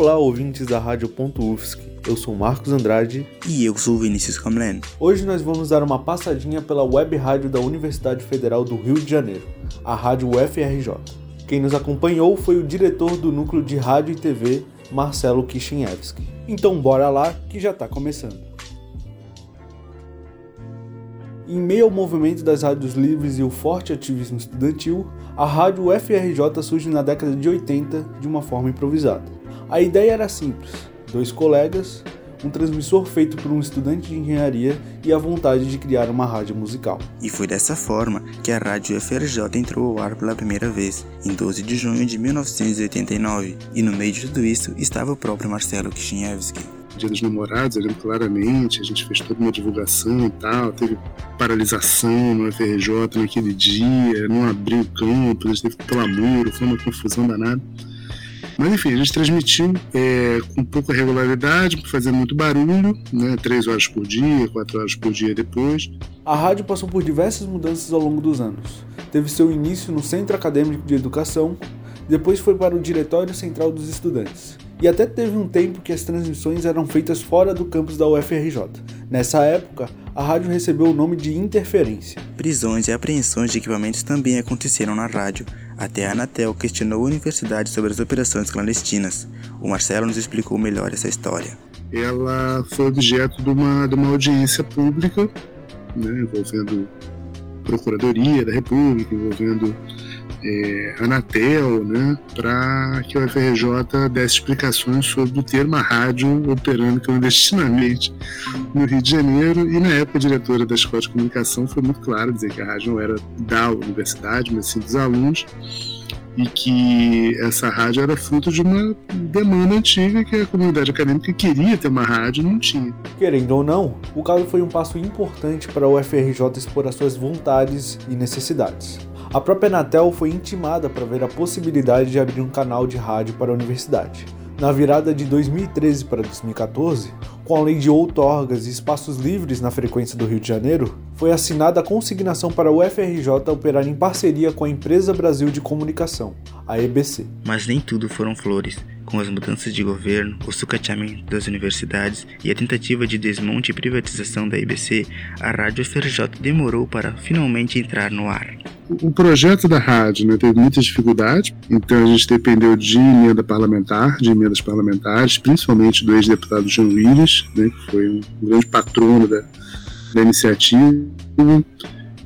Olá, ouvintes da Rádio.UFSC. Eu sou Marcos Andrade. E eu sou Vinícius Camlen. Hoje nós vamos dar uma passadinha pela web rádio da Universidade Federal do Rio de Janeiro, a Rádio UFRJ. Quem nos acompanhou foi o diretor do Núcleo de Rádio e TV, Marcelo Kishinevski. Então bora lá que já está começando. Em meio ao movimento das rádios livres e o forte ativismo estudantil, a rádio UFRJ surge na década de 80 de uma forma improvisada. A ideia era simples: dois colegas, um transmissor feito por um estudante de engenharia e a vontade de criar uma rádio musical. E foi dessa forma que a rádio FRJ entrou ao ar pela primeira vez, em 12 de junho de 1989, e no meio de tudo isso estava o próprio Marcelo Kishinevski. Dia dos Namorados, eu lembro claramente, a gente fez toda uma divulgação e tal, teve paralisação no FRJ naquele dia, não abriu o campus, teve clamor, foi uma confusão danada. Mas enfim, a gente transmitiu é, com pouca regularidade, fazendo muito barulho, né? Três horas por dia, quatro horas por dia depois. A rádio passou por diversas mudanças ao longo dos anos. Teve seu início no Centro Acadêmico de Educação, depois foi para o Diretório Central dos Estudantes. E até teve um tempo que as transmissões eram feitas fora do campus da UFRJ. Nessa época, a rádio recebeu o nome de interferência. Prisões e apreensões de equipamentos também aconteceram na rádio, até a Anatel questionou a universidade sobre as operações clandestinas. O Marcelo nos explicou melhor essa história. Ela foi objeto de uma, de uma audiência pública, né, envolvendo Procuradoria da República, envolvendo é, Anatel, né, para que o FRJ desse explicações sobre ter uma rádio operando clandestinamente no Rio de Janeiro. E na época, a diretora da Escola de Comunicação foi muito clara dizer que a rádio não era da universidade, mas sim dos alunos e que essa rádio era fruto de uma demanda antiga que a comunidade acadêmica queria ter uma rádio e não tinha. Querendo ou não, o caso foi um passo importante para o UFRJ expor as suas vontades e necessidades. A própria Anatel foi intimada para ver a possibilidade de abrir um canal de rádio para a universidade. Na virada de 2013 para 2014, com a lei de outorgas e espaços livres na frequência do Rio de Janeiro, foi assinada a consignação para o FRJ operar em parceria com a Empresa Brasil de Comunicação, a EBC. Mas nem tudo foram flores com as mudanças de governo, o sucateamento das universidades e a tentativa de desmonte e privatização da IBC, a Rádio FRJ demorou para finalmente entrar no ar. O projeto da rádio né, teve muitas dificuldades, então a gente dependeu de emenda parlamentar, de emendas parlamentares, principalmente do ex-deputado Jean Willis, né, que foi um grande patrono da, da iniciativa.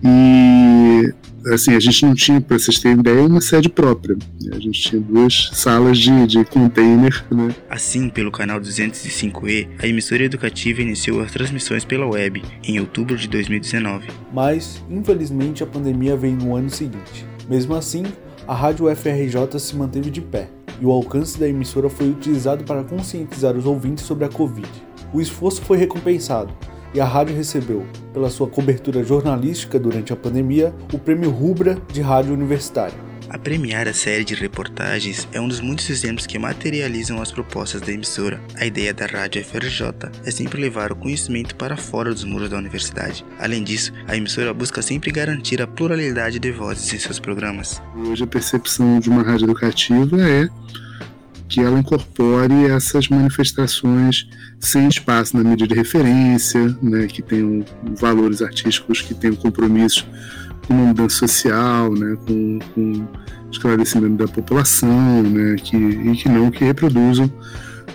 E assim, a gente não tinha, para vocês terem ideia, uma sede própria. A gente tinha duas salas de, de container, né? Assim, pelo canal 205E, a emissora educativa iniciou as transmissões pela web em outubro de 2019. Mas, infelizmente, a pandemia veio no ano seguinte. Mesmo assim, a rádio UFRJ se manteve de pé, e o alcance da emissora foi utilizado para conscientizar os ouvintes sobre a Covid. O esforço foi recompensado, e a rádio recebeu, pela sua cobertura jornalística durante a pandemia, o Prêmio Rubra de Rádio Universitária. A premiar a série de reportagens é um dos muitos exemplos que materializam as propostas da emissora. A ideia da Rádio FRJ é sempre levar o conhecimento para fora dos muros da universidade. Além disso, a emissora busca sempre garantir a pluralidade de vozes em seus programas. Hoje a percepção de uma rádio educativa é que ela incorpore essas manifestações sem espaço na mídia de referência, né, que tenham valores artísticos, que tenham compromisso com uma mudança social, né, com, com esclarecimento da população, né, que, e que não que reproduzam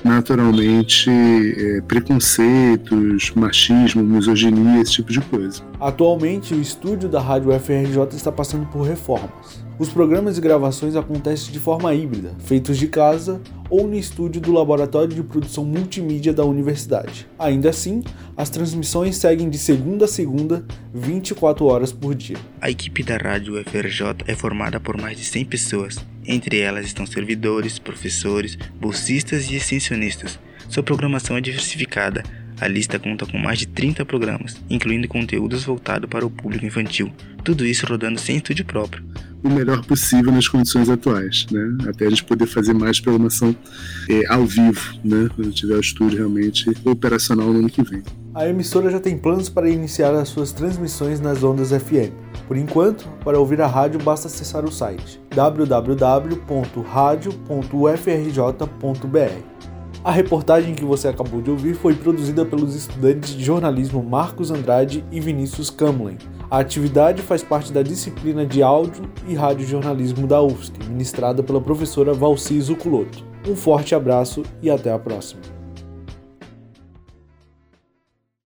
naturalmente é, preconceitos, machismo, misoginia, esse tipo de coisa. Atualmente, o estúdio da Rádio FRJ está passando por reformas. Os programas e gravações acontecem de forma híbrida, feitos de casa ou no estúdio do Laboratório de Produção Multimídia da Universidade. Ainda assim, as transmissões seguem de segunda a segunda, 24 horas por dia. A equipe da Rádio FRJ é formada por mais de 100 pessoas. Entre elas estão servidores, professores, bolsistas e extensionistas. Sua programação é diversificada, a lista conta com mais de 30 programas, incluindo conteúdos voltados para o público infantil, tudo isso rodando sem estúdio próprio. O melhor possível nas condições atuais, né? Até a gente poder fazer mais programação é, ao vivo, né? Quando tiver o estúdio realmente operacional no ano que vem. A emissora já tem planos para iniciar as suas transmissões nas ondas FM. Por enquanto, para ouvir a rádio basta acessar o site www.radio.ufrj.br. A reportagem que você acabou de ouvir foi produzida pelos estudantes de jornalismo Marcos Andrade e Vinícius Kamlen. A atividade faz parte da disciplina de áudio e radiojornalismo da UFSC, ministrada pela professora Valci Zuculoto. Um forte abraço e até a próxima.